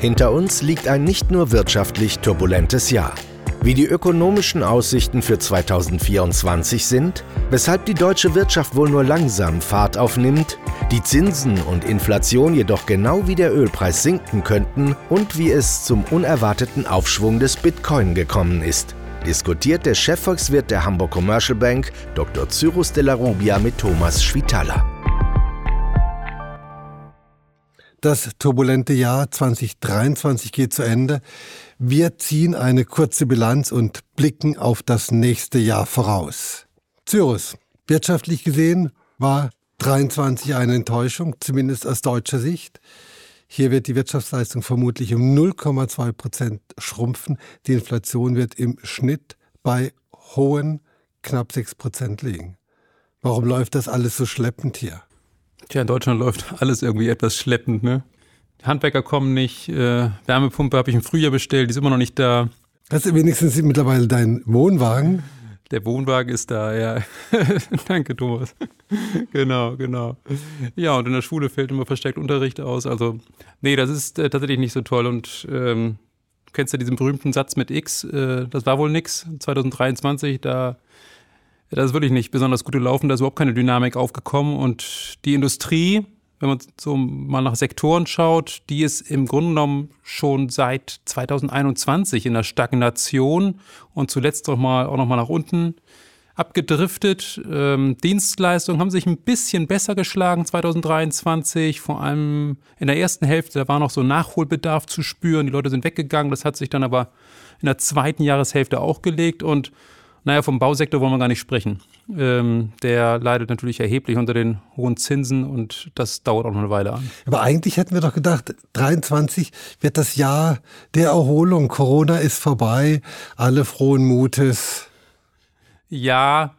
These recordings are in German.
Hinter uns liegt ein nicht nur wirtschaftlich turbulentes Jahr. Wie die ökonomischen Aussichten für 2024 sind, weshalb die deutsche Wirtschaft wohl nur langsam Fahrt aufnimmt, die Zinsen und Inflation jedoch genau wie der Ölpreis sinken könnten und wie es zum unerwarteten Aufschwung des Bitcoin gekommen ist, diskutiert der Chefvolkswirt der Hamburg Commercial Bank Dr. Cyrus de la Rubia mit Thomas Schwitaler. Das turbulente Jahr 2023 geht zu Ende. Wir ziehen eine kurze Bilanz und blicken auf das nächste Jahr voraus. Cyrus, wirtschaftlich gesehen war 23 eine Enttäuschung, zumindest aus deutscher Sicht. Hier wird die Wirtschaftsleistung vermutlich um 0,2 Prozent schrumpfen. Die Inflation wird im Schnitt bei hohen knapp 6 Prozent liegen. Warum läuft das alles so schleppend hier? Tja, in Deutschland läuft alles irgendwie etwas schleppend, ne? Die Handwerker kommen nicht, äh, Wärmepumpe habe ich im Frühjahr bestellt, die ist immer noch nicht da. Hast du wenigstens mittlerweile deinen Wohnwagen? Der Wohnwagen ist da, ja. Danke, Thomas. genau, genau. Ja, und in der Schule fällt immer verstärkt Unterricht aus. Also, nee, das ist äh, tatsächlich nicht so toll. Und ähm, du kennst ja diesen berühmten Satz mit X, äh, das war wohl nix. 2023, da das ist wirklich nicht besonders gut gelaufen, da ist überhaupt keine Dynamik aufgekommen. Und die Industrie, wenn man so mal nach Sektoren schaut, die ist im Grunde genommen schon seit 2021 in der Stagnation und zuletzt auch, mal, auch noch mal nach unten abgedriftet. Ähm, Dienstleistungen haben sich ein bisschen besser geschlagen 2023, vor allem in der ersten Hälfte, da war noch so Nachholbedarf zu spüren, die Leute sind weggegangen, das hat sich dann aber in der zweiten Jahreshälfte auch gelegt. Und naja, vom Bausektor wollen wir gar nicht sprechen. Ähm, der leidet natürlich erheblich unter den hohen Zinsen und das dauert auch noch eine Weile an. Aber eigentlich hätten wir doch gedacht, 23 wird das Jahr der Erholung. Corona ist vorbei, alle frohen Mutes. Ja,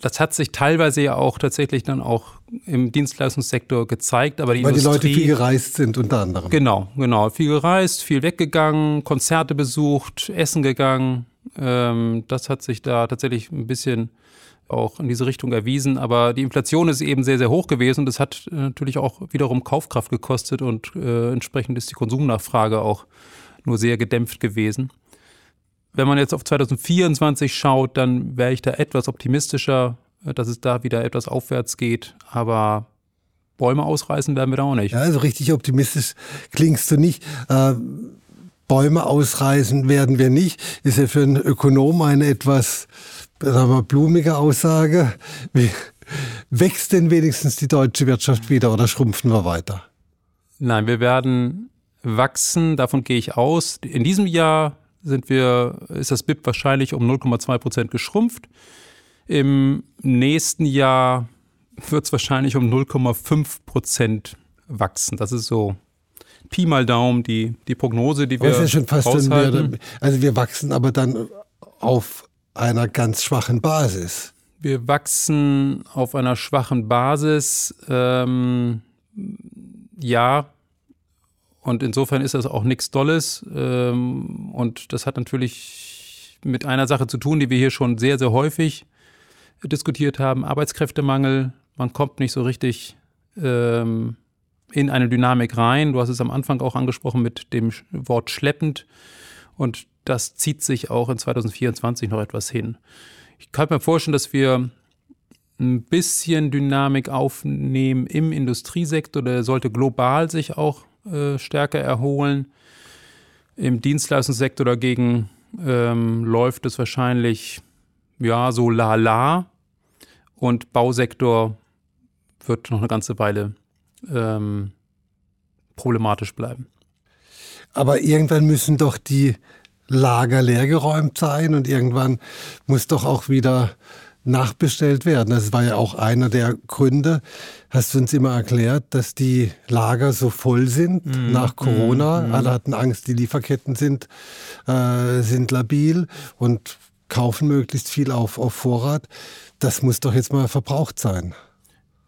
das hat sich teilweise ja auch tatsächlich dann auch im Dienstleistungssektor gezeigt, aber die Weil Industrie, die Leute viel gereist sind unter anderem. Genau, genau, viel gereist, viel weggegangen, Konzerte besucht, essen gegangen, ähm, das hat sich da tatsächlich ein bisschen auch in diese Richtung erwiesen. Aber die Inflation ist eben sehr, sehr hoch gewesen das hat äh, natürlich auch wiederum Kaufkraft gekostet und äh, entsprechend ist die Konsumnachfrage auch nur sehr gedämpft gewesen. Wenn man jetzt auf 2024 schaut, dann wäre ich da etwas optimistischer, äh, dass es da wieder etwas aufwärts geht. Aber Bäume ausreißen werden wir da auch nicht. Ja, also richtig optimistisch klingst du nicht. Äh, Bäume ausreißen werden wir nicht. Ist ja für einen Ökonom eine etwas sagen wir, blumige Aussage. Wie, wächst denn wenigstens die deutsche Wirtschaft wieder oder schrumpfen wir weiter? Nein, wir werden wachsen, davon gehe ich aus. In diesem Jahr sind wir, ist das BIP wahrscheinlich um 0,2 Prozent geschrumpft. Im nächsten Jahr wird es wahrscheinlich um 0,5 Prozent wachsen. Das ist so Pi mal Daumen die, die Prognose, die wir das ist ja schon fast wir, Also wir wachsen aber dann auf einer ganz schwachen Basis. Wir wachsen auf einer schwachen Basis, ähm, ja. Und insofern ist das auch nichts Dolles. Ähm, und das hat natürlich mit einer Sache zu tun, die wir hier schon sehr, sehr häufig diskutiert haben: Arbeitskräftemangel. Man kommt nicht so richtig ähm, in eine Dynamik rein. Du hast es am Anfang auch angesprochen mit dem Wort schleppend. Und das zieht sich auch in 2024 noch etwas hin. Ich kann mir vorstellen, dass wir ein bisschen Dynamik aufnehmen im Industriesektor. Der sollte global sich auch äh, stärker erholen. Im Dienstleistungssektor dagegen ähm, läuft es wahrscheinlich ja so la-la. Und Bausektor wird noch eine ganze Weile ähm, problematisch bleiben. Aber irgendwann müssen doch die Lager leergeräumt sein und irgendwann muss doch auch wieder nachbestellt werden. Das war ja auch einer der Gründe, hast du uns immer erklärt, dass die Lager so voll sind mm, nach Corona. Mm, Alle hatten Angst, die Lieferketten sind, äh, sind labil und kaufen möglichst viel auf, auf Vorrat. Das muss doch jetzt mal verbraucht sein.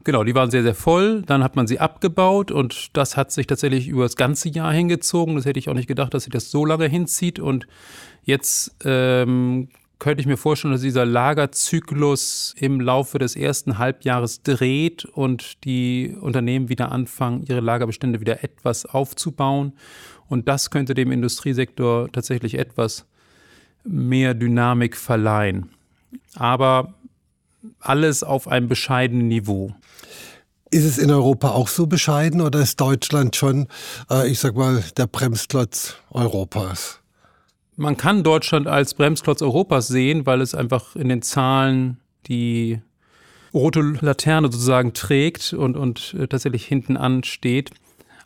Genau, die waren sehr, sehr voll. Dann hat man sie abgebaut und das hat sich tatsächlich über das ganze Jahr hingezogen. Das hätte ich auch nicht gedacht, dass sich das so lange hinzieht. Und jetzt ähm, könnte ich mir vorstellen, dass dieser Lagerzyklus im Laufe des ersten Halbjahres dreht und die Unternehmen wieder anfangen, ihre Lagerbestände wieder etwas aufzubauen. Und das könnte dem Industriesektor tatsächlich etwas mehr Dynamik verleihen. Aber alles auf einem bescheidenen Niveau. Ist es in Europa auch so bescheiden oder ist Deutschland schon, äh, ich sag mal, der Bremsklotz Europas? Man kann Deutschland als Bremsklotz Europas sehen, weil es einfach in den Zahlen die rote Laterne sozusagen trägt und, und äh, tatsächlich hinten ansteht.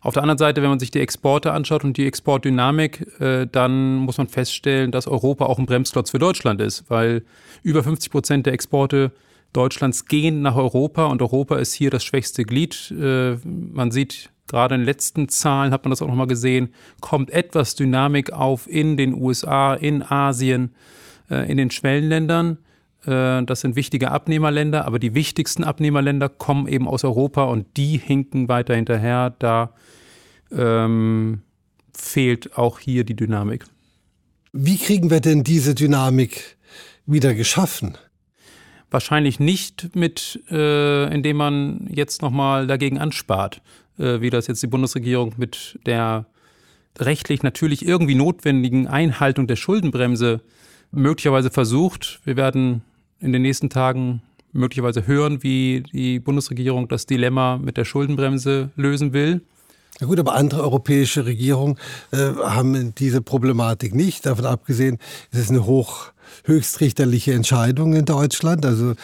Auf der anderen Seite, wenn man sich die Exporte anschaut und die Exportdynamik, äh, dann muss man feststellen, dass Europa auch ein Bremsklotz für Deutschland ist, weil über 50 Prozent der Exporte Deutschlands gehen nach Europa und Europa ist hier das schwächste Glied. Äh, man sieht gerade in den letzten Zahlen, hat man das auch nochmal gesehen, kommt etwas Dynamik auf in den USA, in Asien, äh, in den Schwellenländern. Äh, das sind wichtige Abnehmerländer, aber die wichtigsten Abnehmerländer kommen eben aus Europa und die hinken weiter hinterher. Da ähm, fehlt auch hier die Dynamik. Wie kriegen wir denn diese Dynamik wieder geschaffen? Wahrscheinlich nicht mit, äh, indem man jetzt nochmal dagegen anspart, äh, wie das jetzt die Bundesregierung mit der rechtlich natürlich irgendwie notwendigen Einhaltung der Schuldenbremse möglicherweise versucht. Wir werden in den nächsten Tagen möglicherweise hören, wie die Bundesregierung das Dilemma mit der Schuldenbremse lösen will. Ja gut, aber andere europäische Regierungen äh, haben diese Problematik nicht. Davon abgesehen, es ist eine hoch, höchstrichterliche Entscheidung in Deutschland. Also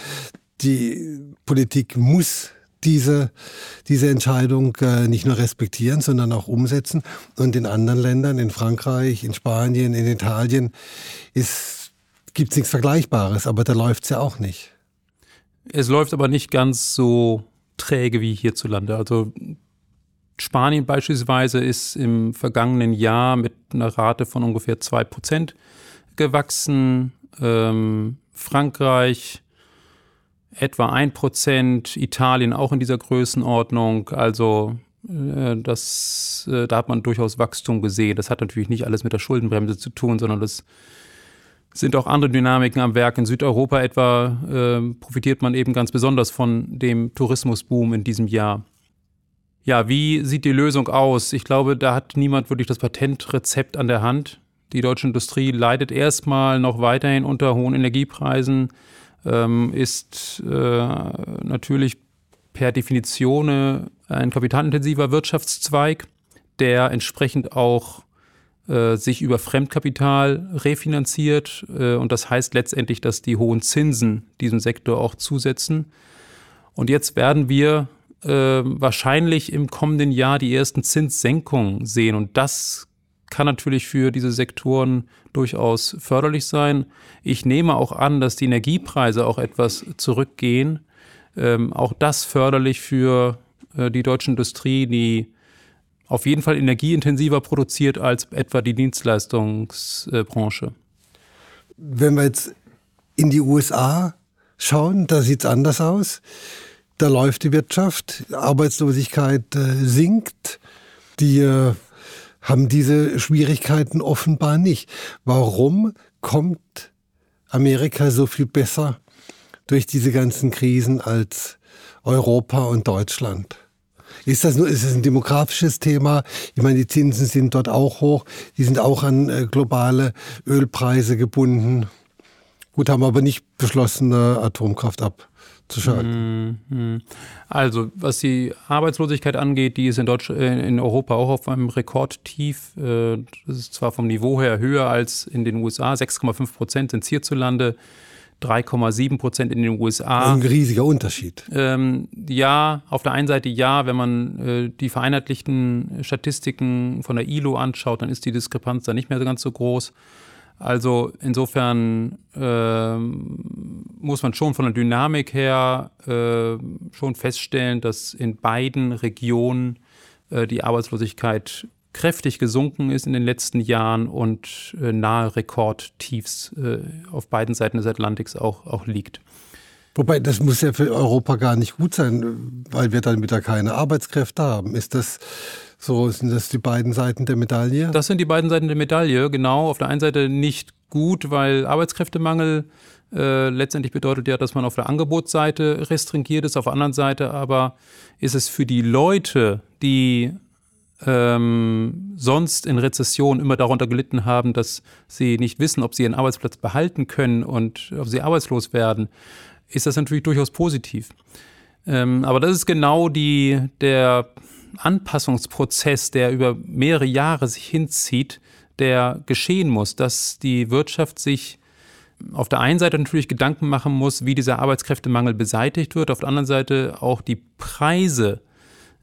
die Politik muss diese, diese Entscheidung äh, nicht nur respektieren, sondern auch umsetzen. Und in anderen Ländern, in Frankreich, in Spanien, in Italien, gibt es nichts Vergleichbares, aber da läuft es ja auch nicht. Es läuft aber nicht ganz so träge wie hierzulande. Also Spanien beispielsweise ist im vergangenen Jahr mit einer Rate von ungefähr 2% gewachsen. Ähm, Frankreich etwa 1%, Italien auch in dieser Größenordnung. Also äh, das, äh, da hat man durchaus Wachstum gesehen. Das hat natürlich nicht alles mit der Schuldenbremse zu tun, sondern das sind auch andere Dynamiken am Werk. In Südeuropa etwa äh, profitiert man eben ganz besonders von dem Tourismusboom in diesem Jahr. Ja, wie sieht die Lösung aus? Ich glaube, da hat niemand wirklich das Patentrezept an der Hand. Die deutsche Industrie leidet erstmal noch weiterhin unter hohen Energiepreisen, ähm, ist äh, natürlich per Definition ein kapitalintensiver Wirtschaftszweig, der entsprechend auch äh, sich über Fremdkapital refinanziert. Äh, und das heißt letztendlich, dass die hohen Zinsen diesem Sektor auch zusetzen. Und jetzt werden wir äh, wahrscheinlich im kommenden Jahr die ersten Zinssenkungen sehen. Und das kann natürlich für diese Sektoren durchaus förderlich sein. Ich nehme auch an, dass die Energiepreise auch etwas zurückgehen. Ähm, auch das förderlich für äh, die deutsche Industrie, die auf jeden Fall energieintensiver produziert als etwa die Dienstleistungsbranche. Wenn wir jetzt in die USA schauen, da sieht es anders aus da läuft die Wirtschaft, Arbeitslosigkeit äh, sinkt, die äh, haben diese Schwierigkeiten offenbar nicht. Warum kommt Amerika so viel besser durch diese ganzen Krisen als Europa und Deutschland? Ist das nur, ist es ein demografisches Thema? Ich meine, die Zinsen sind dort auch hoch. Die sind auch an äh, globale Ölpreise gebunden. Gut, haben aber nicht beschlossen, Atomkraft ab zu schalten. Mhm. Also, was die Arbeitslosigkeit angeht, die ist in, Deutsch, äh, in Europa auch auf einem Rekordtief. Äh, das ist zwar vom Niveau her höher als in den USA, 6,5 Prozent sind hierzulande. 3,7 Prozent in den USA. Ein riesiger Unterschied. Ähm, ja, auf der einen Seite ja, wenn man äh, die vereinheitlichten Statistiken von der ILO anschaut, dann ist die Diskrepanz da nicht mehr ganz so groß. Also insofern äh, muss man schon von der Dynamik her äh, schon feststellen, dass in beiden Regionen äh, die Arbeitslosigkeit kräftig gesunken ist in den letzten Jahren und äh, nahe Rekordtiefs äh, auf beiden Seiten des Atlantiks auch, auch liegt. Wobei, das muss ja für Europa gar nicht gut sein, weil wir dann wieder keine Arbeitskräfte haben. Ist das so sind das die beiden Seiten der Medaille? Das sind die beiden Seiten der Medaille, genau. Auf der einen Seite nicht gut, weil Arbeitskräftemangel äh, letztendlich bedeutet ja, dass man auf der Angebotsseite restringiert ist, auf der anderen Seite aber ist es für die Leute, die ähm, sonst in Rezession immer darunter gelitten haben, dass sie nicht wissen, ob sie ihren Arbeitsplatz behalten können und ob sie arbeitslos werden, ist das natürlich durchaus positiv. Ähm, aber das ist genau die, der Anpassungsprozess, der über mehrere Jahre sich hinzieht, der geschehen muss, dass die Wirtschaft sich auf der einen Seite natürlich Gedanken machen muss, wie dieser Arbeitskräftemangel beseitigt wird, auf der anderen Seite auch die Preise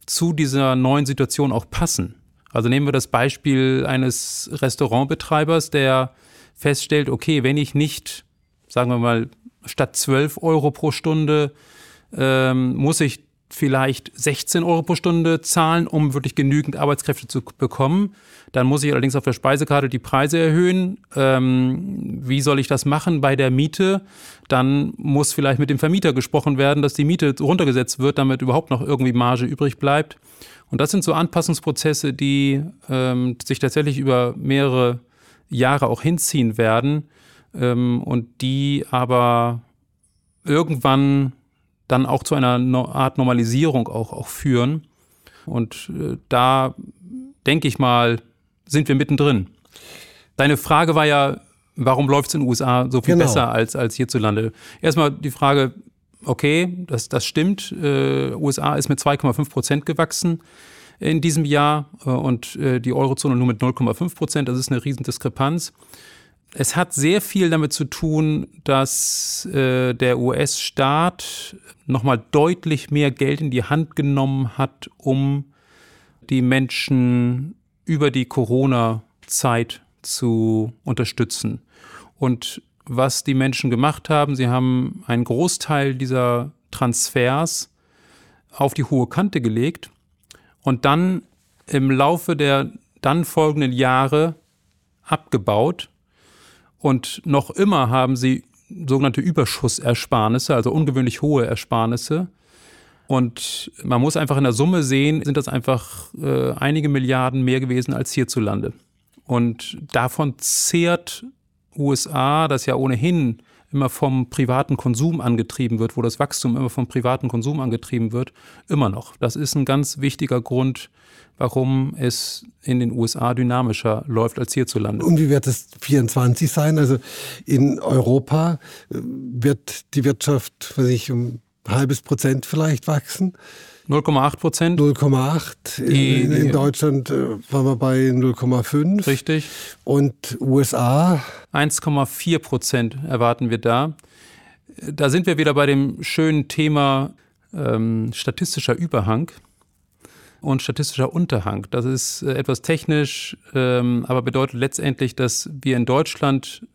zu dieser neuen Situation auch passen. Also nehmen wir das Beispiel eines Restaurantbetreibers, der feststellt, okay, wenn ich nicht, sagen wir mal, statt 12 Euro pro Stunde ähm, muss ich vielleicht 16 Euro pro Stunde zahlen, um wirklich genügend Arbeitskräfte zu bekommen. Dann muss ich allerdings auf der Speisekarte die Preise erhöhen. Ähm, wie soll ich das machen bei der Miete? Dann muss vielleicht mit dem Vermieter gesprochen werden, dass die Miete runtergesetzt wird, damit überhaupt noch irgendwie Marge übrig bleibt. Und das sind so Anpassungsprozesse, die ähm, sich tatsächlich über mehrere Jahre auch hinziehen werden ähm, und die aber irgendwann dann auch zu einer Art Normalisierung auch, auch führen. Und äh, da denke ich mal, sind wir mittendrin. Deine Frage war ja, warum läuft es in den USA so viel genau. besser als, als hierzulande? Erstmal die Frage, okay, das, das stimmt. Äh, USA ist mit 2,5 Prozent gewachsen in diesem Jahr äh, und äh, die Eurozone nur mit 0,5 Prozent. Das ist eine Riesendiskrepanz. Es hat sehr viel damit zu tun, dass äh, der US-Staat nochmal deutlich mehr Geld in die Hand genommen hat, um die Menschen über die Corona-Zeit zu unterstützen. Und was die Menschen gemacht haben, sie haben einen Großteil dieser Transfers auf die hohe Kante gelegt und dann im Laufe der dann folgenden Jahre abgebaut und noch immer haben sie sogenannte Überschussersparnisse, also ungewöhnlich hohe Ersparnisse. Und man muss einfach in der Summe sehen, sind das einfach äh, einige Milliarden mehr gewesen als hierzulande. Und davon zehrt USA, das ja ohnehin immer vom privaten Konsum angetrieben wird, wo das Wachstum immer vom privaten Konsum angetrieben wird, immer noch. Das ist ein ganz wichtiger Grund, warum es in den USA dynamischer läuft als hierzulande. Und wie wird es 24 sein? Also in Europa äh, wird die Wirtschaft, was ich, um ein halbes Prozent vielleicht wachsen. 0,8 Prozent. 0,8. In, in, Deutschland äh, waren wir bei 0,5. Richtig. Und USA? 1,4 Prozent erwarten wir da. Da sind wir wieder bei dem schönen Thema ähm, statistischer Überhang und statistischer Unterhang. Das ist äh, etwas technisch, ähm, aber bedeutet letztendlich, dass wir in Deutschland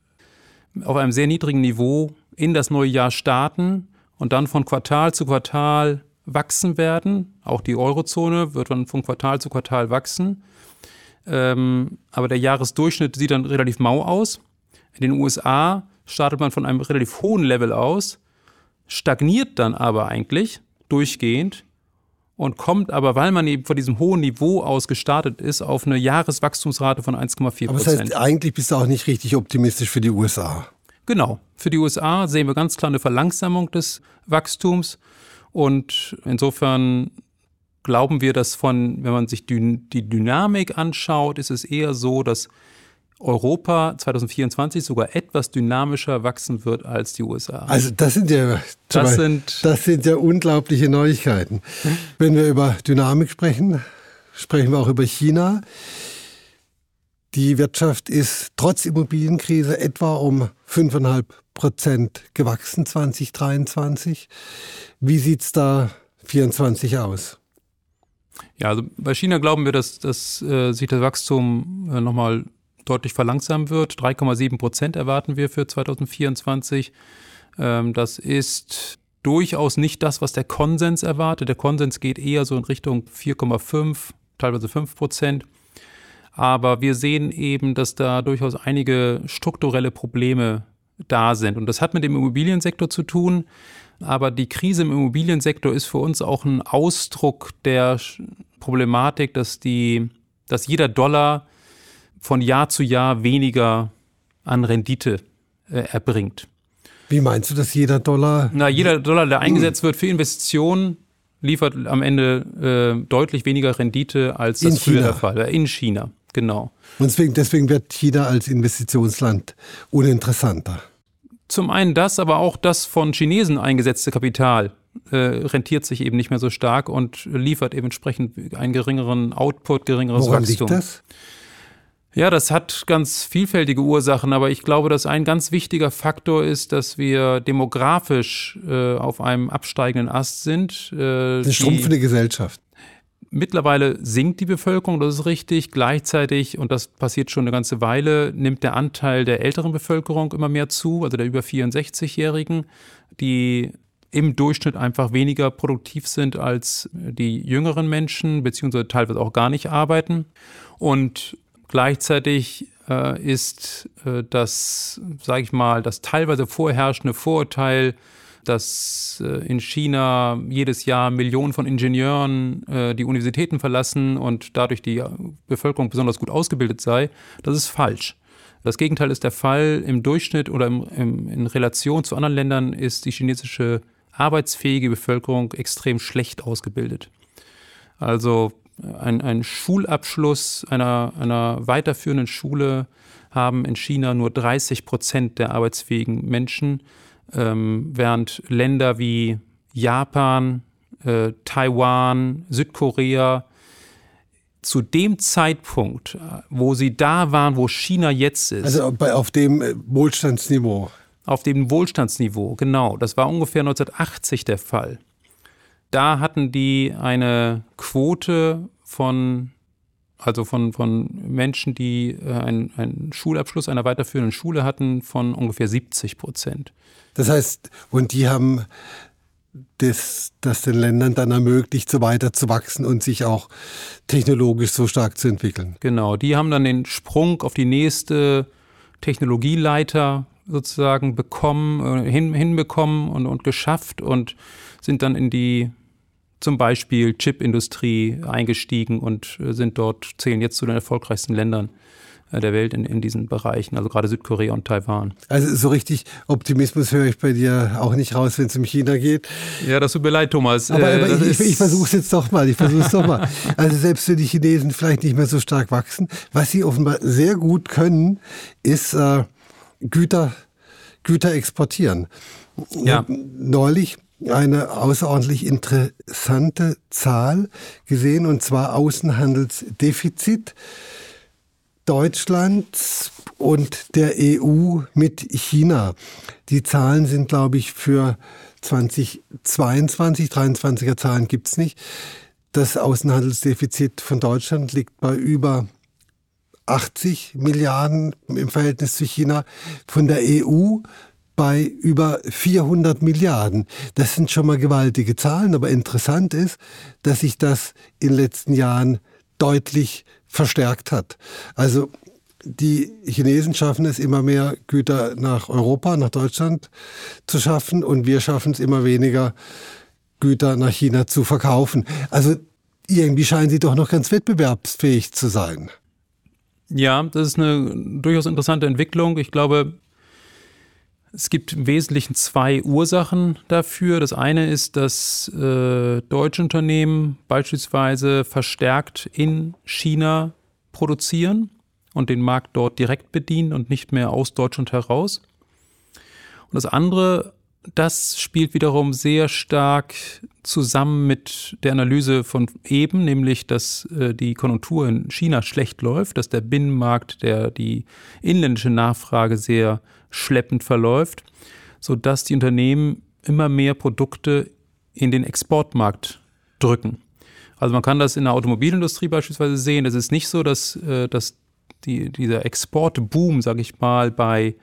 auf einem sehr niedrigen Niveau in das neue Jahr starten und dann von Quartal zu Quartal wachsen werden. Auch die Eurozone wird dann von Quartal zu Quartal wachsen. Ähm, aber der Jahresdurchschnitt sieht dann relativ mau aus. In den USA startet man von einem relativ hohen Level aus, stagniert dann aber eigentlich durchgehend und kommt aber, weil man eben von diesem hohen Niveau aus gestartet ist, auf eine Jahreswachstumsrate von 1,4 Prozent. Aber das heißt, eigentlich bist du auch nicht richtig optimistisch für die USA. Genau. Für die USA sehen wir ganz klar eine Verlangsamung des Wachstums. Und insofern glauben wir, dass von, wenn man sich die, Dynamik anschaut, ist es eher so, dass Europa 2024 sogar etwas dynamischer wachsen wird als die USA. Also das sind ja das, sind, das sind ja unglaubliche Neuigkeiten. Wenn wir über Dynamik sprechen, sprechen wir auch über China. Die Wirtschaft ist trotz Immobilienkrise etwa um 5,5 Prozent gewachsen 2023. Wie sieht es da 2024 aus? Ja, also bei China glauben wir, dass, dass äh, sich das Wachstum äh, nochmal deutlich verlangsamen wird. 3,7 Prozent erwarten wir für 2024. Ähm, das ist durchaus nicht das, was der Konsens erwartet. Der Konsens geht eher so in Richtung 4,5, teilweise 5 Prozent. Aber wir sehen eben, dass da durchaus einige strukturelle Probleme da sind. Und das hat mit dem Immobiliensektor zu tun. Aber die Krise im Immobiliensektor ist für uns auch ein Ausdruck der Problematik, dass, die, dass jeder Dollar von Jahr zu Jahr weniger an Rendite äh, erbringt. Wie meinst du, dass jeder Dollar? Na, jeder Dollar, der eingesetzt wird für Investitionen, liefert am Ende äh, deutlich weniger Rendite als das In früher China. der Fall war. In China, genau. Und deswegen, deswegen wird China als Investitionsland uninteressanter. Zum einen das, aber auch das von Chinesen eingesetzte Kapital äh, rentiert sich eben nicht mehr so stark und liefert eben entsprechend einen geringeren Output, geringeres Woran Wachstum. liegt das? Ja, das hat ganz vielfältige Ursachen, aber ich glaube, dass ein ganz wichtiger Faktor ist, dass wir demografisch äh, auf einem absteigenden Ast sind. Äh, Eine schrumpfende Gesellschaft. Mittlerweile sinkt die Bevölkerung, das ist richtig. Gleichzeitig, und das passiert schon eine ganze Weile, nimmt der Anteil der älteren Bevölkerung immer mehr zu, also der über 64-Jährigen, die im Durchschnitt einfach weniger produktiv sind als die jüngeren Menschen, beziehungsweise teilweise auch gar nicht arbeiten. Und gleichzeitig äh, ist äh, das, sage ich mal, das teilweise vorherrschende Vorurteil, dass äh, in China jedes Jahr Millionen von Ingenieuren äh, die Universitäten verlassen und dadurch die äh, Bevölkerung besonders gut ausgebildet sei, das ist falsch. Das Gegenteil ist der Fall. Im Durchschnitt oder im, im, in Relation zu anderen Ländern ist die chinesische arbeitsfähige Bevölkerung extrem schlecht ausgebildet. Also ein, ein Schulabschluss einer, einer weiterführenden Schule haben in China nur 30 Prozent der arbeitsfähigen Menschen, ähm, während Länder wie Japan, äh, Taiwan, Südkorea zu dem Zeitpunkt, äh, wo sie da waren, wo China jetzt ist, Also bei, auf dem äh, Wohlstandsniveau. auf dem Wohlstandsniveau, genau. Das war ungefähr 1980 der Fall. Da hatten die eine Quote von, also von, von Menschen, die äh, einen, einen Schulabschluss einer weiterführenden Schule hatten, von ungefähr 70 Prozent. Das heißt, und die haben das, das den Ländern dann ermöglicht, so weiter zu wachsen und sich auch technologisch so stark zu entwickeln. Genau, die haben dann den Sprung auf die nächste Technologieleiter sozusagen bekommen, äh, hin, hinbekommen und, und geschafft und sind dann in die zum Beispiel Chipindustrie eingestiegen und äh, sind dort, zählen jetzt zu den erfolgreichsten Ländern äh, der Welt in, in diesen Bereichen, also gerade Südkorea und Taiwan. Also so richtig Optimismus höre ich bei dir auch nicht raus, wenn es um China geht. Ja, das tut mir leid, Thomas. Aber, Äh, aber das ich, ich, ich versuche es jetzt doch mal. Ich versuche es doch mal. Also selbst wenn die Chinesen vielleicht nicht mehr so stark wachsen, was sie offenbar sehr gut können, ist äh, Güter, Güter exportieren. Ja. Neulich eine außerordentlich interessante Zahl gesehen, und zwar Außenhandelsdefizit Deutschlands und der EU mit China. Die Zahlen sind, glaube ich, für 2022, 23er Zahlen gibt's nicht. Das Außenhandelsdefizit von Deutschland liegt bei über 80 Milliarden im Verhältnis zu China, von der EU bei über 400 Milliarden. Das sind schon mal gewaltige Zahlen, aber interessant ist, dass sich das in den letzten Jahren deutlich verstärkt hat. Also die Chinesen schaffen es immer mehr Güter nach Europa, nach Deutschland zu schaffen und wir schaffen es immer weniger Güter nach China zu verkaufen. Also irgendwie scheinen sie doch noch ganz wettbewerbsfähig zu sein. Ja, das ist eine durchaus interessante Entwicklung. Ich glaube, es gibt im Wesentlichen zwei Ursachen dafür. Das eine ist, dass äh, deutsche Unternehmen beispielsweise verstärkt in China produzieren und den Markt dort direkt bedienen und nicht mehr aus Deutschland heraus. Und das andere, das spielt wiederum sehr stark zusammen mit der Analyse von eben, nämlich dass äh, die Konjunktur in China schlecht läuft, dass der Binnenmarkt, der die inländische Nachfrage sehr schleppend verläuft, sodass die Unternehmen immer mehr Produkte in den Exportmarkt drücken. Also man kann das in der Automobilindustrie beispielsweise sehen. Es ist nicht so, dass, äh, dass die, dieser Exportboom, sage ich mal, bei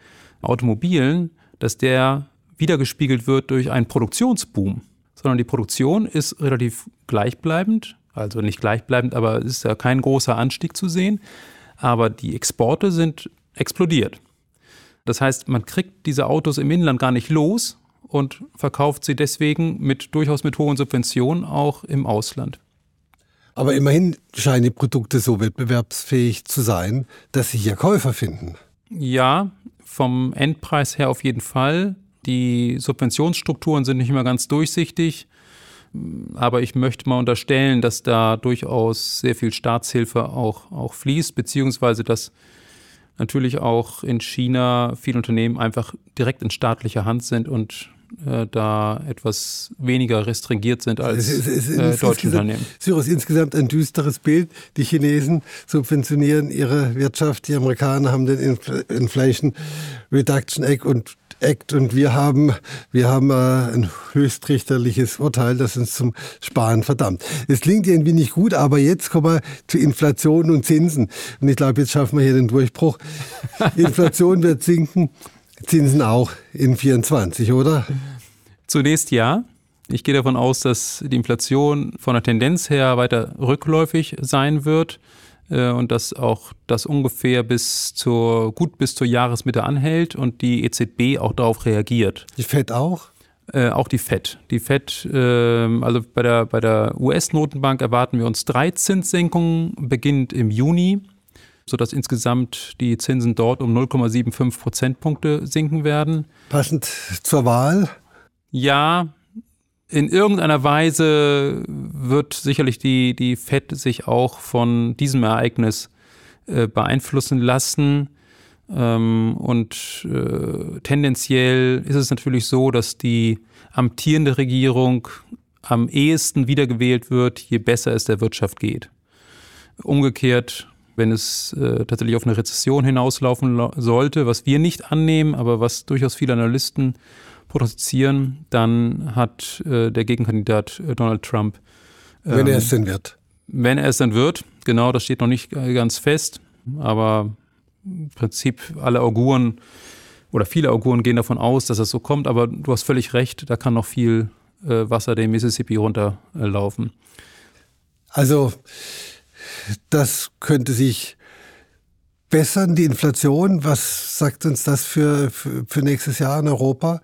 Automobilen, dass der wiedergespiegelt wird durch einen Produktionsboom, sondern die Produktion ist relativ gleichbleibend, also nicht gleichbleibend, aber es ist ja kein großer Anstieg zu sehen, aber die Exporte sind explodiert. Das heißt, man kriegt diese Autos im Inland gar nicht los und verkauft sie deswegen mit durchaus mit hohen Subventionen auch im Ausland. Aber immerhin scheinen die Produkte so wettbewerbsfähig zu sein, dass sie hier Käufer finden. Ja, vom Endpreis her auf jeden Fall. Die Subventionsstrukturen sind nicht immer ganz durchsichtig. Aber ich möchte mal unterstellen, dass da durchaus sehr viel Staatshilfe auch, auch fließt, beziehungsweise dass natürlich auch in China viele Unternehmen einfach direkt in staatlicher Hand sind und äh, da etwas weniger restringiert sind als es es ist, äh, deutsche Unternehmen. Cyrus, insgesamt ein düsteres Bild. Die Chinesen subventionieren ihre Wirtschaft, die Amerikaner haben den Inflation Reduction Act und Act und wir haben, wir haben äh, ein höchstrichterliches Urteil, das uns zum Sparen verdammt. Es klingt irgendwie nicht gut, aber jetzt kommen wir zu Inflation und Zinsen. Und ich glaube, jetzt schaffen wir hier den Durchbruch. Inflation wird sinken, Zinsen auch in 24, oder? Zunächst ja. Ich gehe davon aus, dass die Inflation von der Tendenz her weiter rückläufig sein wird und dass auch das ungefähr bis zur, gut bis zur Jahresmitte anhält und die EZB auch darauf reagiert. Die FED auch? Äh, auch die FED. Die FED, äh, also bei der, bei der US-Notenbank erwarten wir uns drei Zinssenkungen, beginnend im Juni, sodass insgesamt die Zinsen dort um 0,75 Prozentpunkte sinken werden. Passend zur Wahl? Ja, in irgendeiner Weise wird sicherlich die, die FED sich auch von diesem Ereignis äh, beeinflussen lassen. Ähm, und äh, tendenziell ist es natürlich so, dass die amtierende Regierung am ehesten wiedergewählt wird, je besser es der Wirtschaft geht. Umgekehrt, wenn es äh, tatsächlich auf eine Rezession hinauslaufen sollte, was wir nicht annehmen, aber was durchaus viele Analysten protestieren, dann hat äh, der Gegenkandidat äh, Donald Trump. Ähm, wenn er es denn wird. Wenn er es dann wird, genau, das steht noch nicht ganz fest, aber im Prinzip alle Auguren oder viele Auguren gehen davon aus, dass das so kommt, aber du hast völlig recht, da kann noch viel äh, Wasser den Mississippi runterlaufen. Also das könnte sich bessern, die Inflation? Was sagt uns das für, für, für nächstes Jahr in Europa?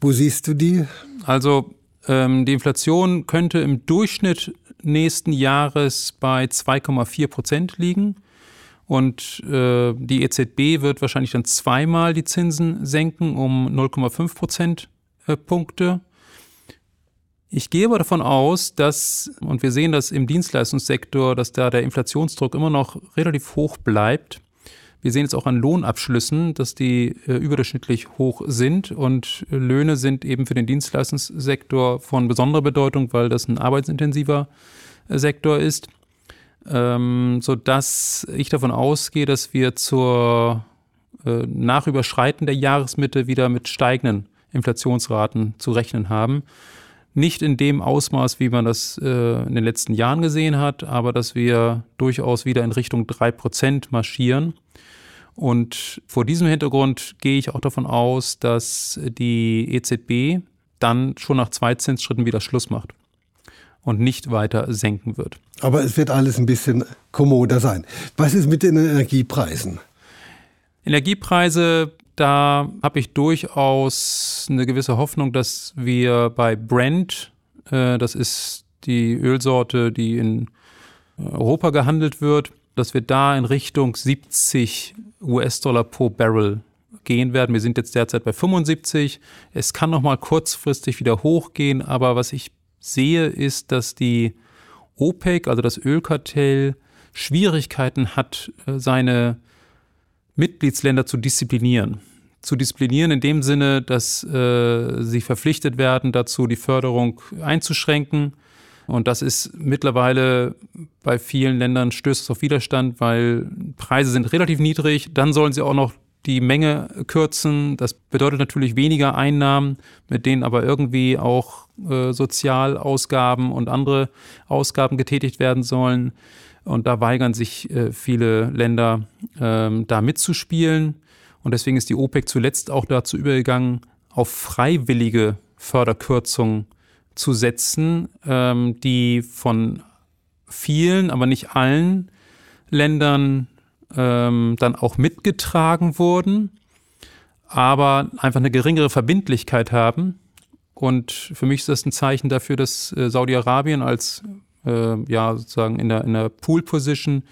Wo siehst du die? Also ähm, die Inflation könnte im Durchschnitt nächsten Jahres bei 2,4 Prozent liegen. Und äh, die EZB wird wahrscheinlich dann zweimal die Zinsen senken um 0,5 Prozentpunkte. Ich gehe aber davon aus, dass, und wir sehen das im Dienstleistungssektor, dass da der Inflationsdruck immer noch relativ hoch bleibt. Wir sehen jetzt auch an Lohnabschlüssen, dass die äh, überdurchschnittlich hoch sind und Löhne sind eben für den Dienstleistungssektor von besonderer Bedeutung, weil das ein arbeitsintensiver äh, Sektor ist, ähm, sodass ich davon ausgehe, dass wir zur äh, nach der Jahresmitte wieder mit steigenden Inflationsraten zu rechnen haben. Nicht in dem Ausmaß, wie man das äh, in den letzten Jahren gesehen hat, aber dass wir durchaus wieder in Richtung 3% marschieren. Und vor diesem Hintergrund gehe ich auch davon aus, dass die EZB dann schon nach zwei Zinsschritten wieder Schluss macht und nicht weiter senken wird. Aber es wird alles ein bisschen kommoder sein. Was ist mit den Energiepreisen? Energiepreise, da habe ich durchaus eine gewisse Hoffnung, dass wir bei Brent, äh, das ist die Ölsorte, die in Europa gehandelt wird, dass wir da in Richtung 70 US-Dollar pro Barrel gehen werden. Wir sind jetzt derzeit bei 75. Es kann noch mal kurzfristig wieder hochgehen, aber was ich sehe, ist, dass die OPEC, also das Ölkartell, Schwierigkeiten hat, äh, seine Mitgliedsländer zu disziplinieren. Zu disziplinieren in dem Sinne, dass äh, sie verpflichtet werden, dazu die Förderung einzuschränken und das ist mittlerweile bei vielen Ländern stößt es auf Widerstand, weil Preise sind relativ niedrig. Dann sollen sie auch noch die Menge kürzen. Das bedeutet natürlich weniger Einnahmen, mit denen aber irgendwie auch äh, Sozialausgaben und andere Ausgaben getätigt werden sollen. Und da weigern sich äh, viele Länder, ähm, da mitzuspielen. Und deswegen ist die OPEC zuletzt auch dazu übergegangen, auf freiwillige Förderkürzungen zu setzen, ähm, die von vielen, aber nicht allen Ländern ähm, dann auch mitgetragen wurden, aber einfach eine geringere Verbindlichkeit haben. Und für mich ist das ein Zeichen dafür, dass äh, Saudi-Arabien als äh, ja sozusagen in der, in der Pool-Position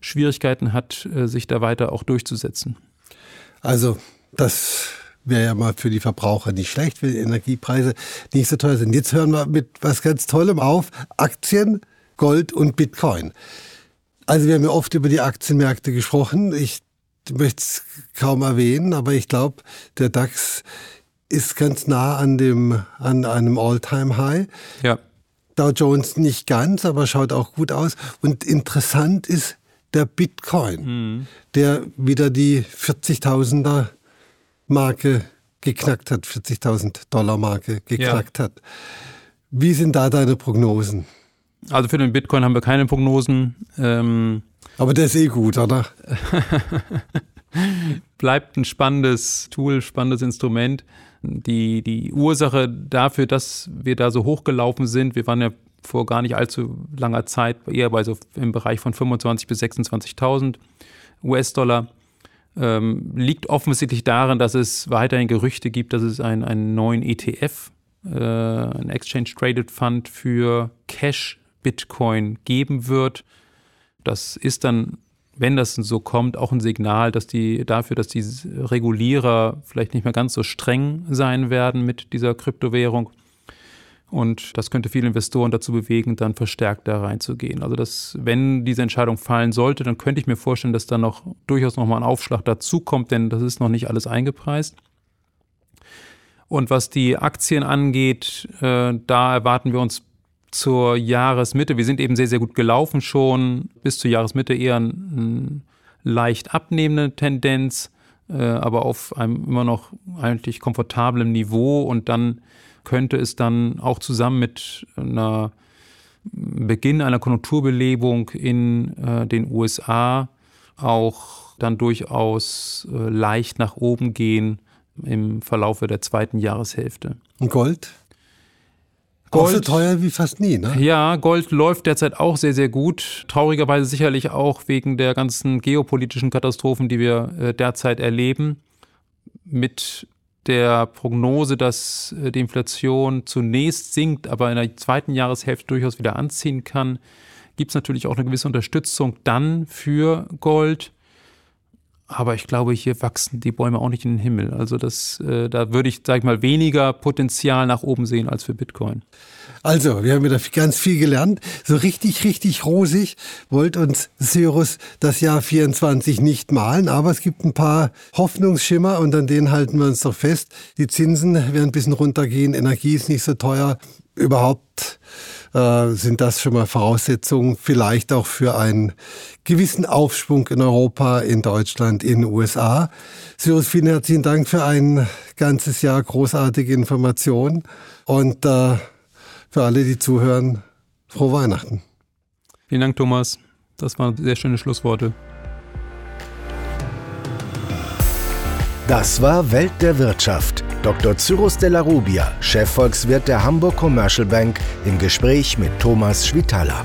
Schwierigkeiten hat, äh, sich da weiter auch durchzusetzen. Also Das wäre ja mal für die Verbraucher nicht schlecht, wenn die Energiepreise nicht so teuer sind. Jetzt hören wir mit was ganz Tollem auf. Aktien, Gold und Bitcoin. Also wir haben ja oft über die Aktienmärkte gesprochen. Ich möchte es kaum erwähnen, aber ich glaube, der DAX ist ganz nah an dem an einem All-Time-High. Ja. Dow Jones nicht ganz, aber schaut auch gut aus. Und interessant ist der Bitcoin, mhm. der wieder die 40.000er Marke geknackt hat, 40.000 Dollar Marke geknackt ja. hat. Wie sind da deine Prognosen? Also für den Bitcoin haben wir keine Prognosen. Ähm Aber der ist eh gut, oder? Bleibt ein spannendes Tool, spannendes Instrument. Die, die Ursache dafür, dass wir da so hochgelaufen sind, wir waren ja vor gar nicht allzu langer Zeit eher bei so im Bereich von 25.000 bis 26.000 US-Dollar ähm, liegt offensichtlich darin, dass es weiterhin Gerüchte gibt, dass es einen, einen neuen ETF, äh, ein Exchange Traded Fund für Cash Bitcoin geben wird. Das ist dann, wenn das so kommt, auch ein Signal, dass die dafür, dass die Regulierer vielleicht nicht mehr ganz so streng sein werden mit dieser Kryptowährung. Und das könnte viele Investoren dazu bewegen, dann verstärkt da reinzugehen. Also das, wenn diese Entscheidung fallen sollte, dann könnte ich mir vorstellen, dass da noch durchaus nochmal ein Aufschlag dazukommt, denn das ist noch nicht alles eingepreist. Und was die Aktien angeht, äh, da erwarten wir uns zur Jahresmitte, wir sind eben sehr, sehr gut gelaufen schon, bis zur Jahresmitte eher eine leicht abnehmende Tendenz, äh, aber auf einem immer noch eigentlich komfortablen Niveau und dann könnte es dann auch zusammen mit einer Beginn einer Konjunkturbelebung in äh, den USA auch dann durchaus äh, leicht nach oben gehen im Verlaufe der zweiten Jahreshälfte. Und Gold? Gold so teuer wie fast nie, ne? Ja, Gold läuft derzeit auch sehr, sehr gut. Traurigerweise sicherlich auch wegen der ganzen geopolitischen Katastrophen, die wir äh, derzeit erleben. Mit der Prognose, dass äh, die Inflation zunächst sinkt, aber in der zweiten Jahreshälfte durchaus wieder anziehen kann, gibt es natürlich auch eine gewisse Unterstützung dann für Gold. Aber ich glaube, hier wachsen die Bäume auch nicht in den Himmel. Also das, äh, da würde ich, sag ich mal, weniger Potenzial nach oben sehen als für Bitcoin. Also, wir haben wieder ganz viel gelernt. So richtig, richtig rosig wollte uns Cyrus das Jahr 24 nicht malen, aber es gibt ein paar Hoffnungsschimmer und an denen halten wir uns doch fest. Die Zinsen werden ein bisschen runtergehen, Energie ist nicht so teuer. Überhaupt äh, sind das schon mal Voraussetzungen vielleicht auch für einen gewissen Aufschwung in Europa, in Deutschland, in den USA. Cyrus, vielen herzlichen Dank für ein ganzes Jahr großartige Informationen und äh, für alle, die zuhören, frohe Weihnachten. Vielen Dank, Thomas. Das waren sehr schöne Schlussworte. Das war Welt der Wirtschaft. Dr. Cyrus de la Rubia, Chefvolkswirt der Hamburg Commercial Bank, im Gespräch mit Thomas Schwitala.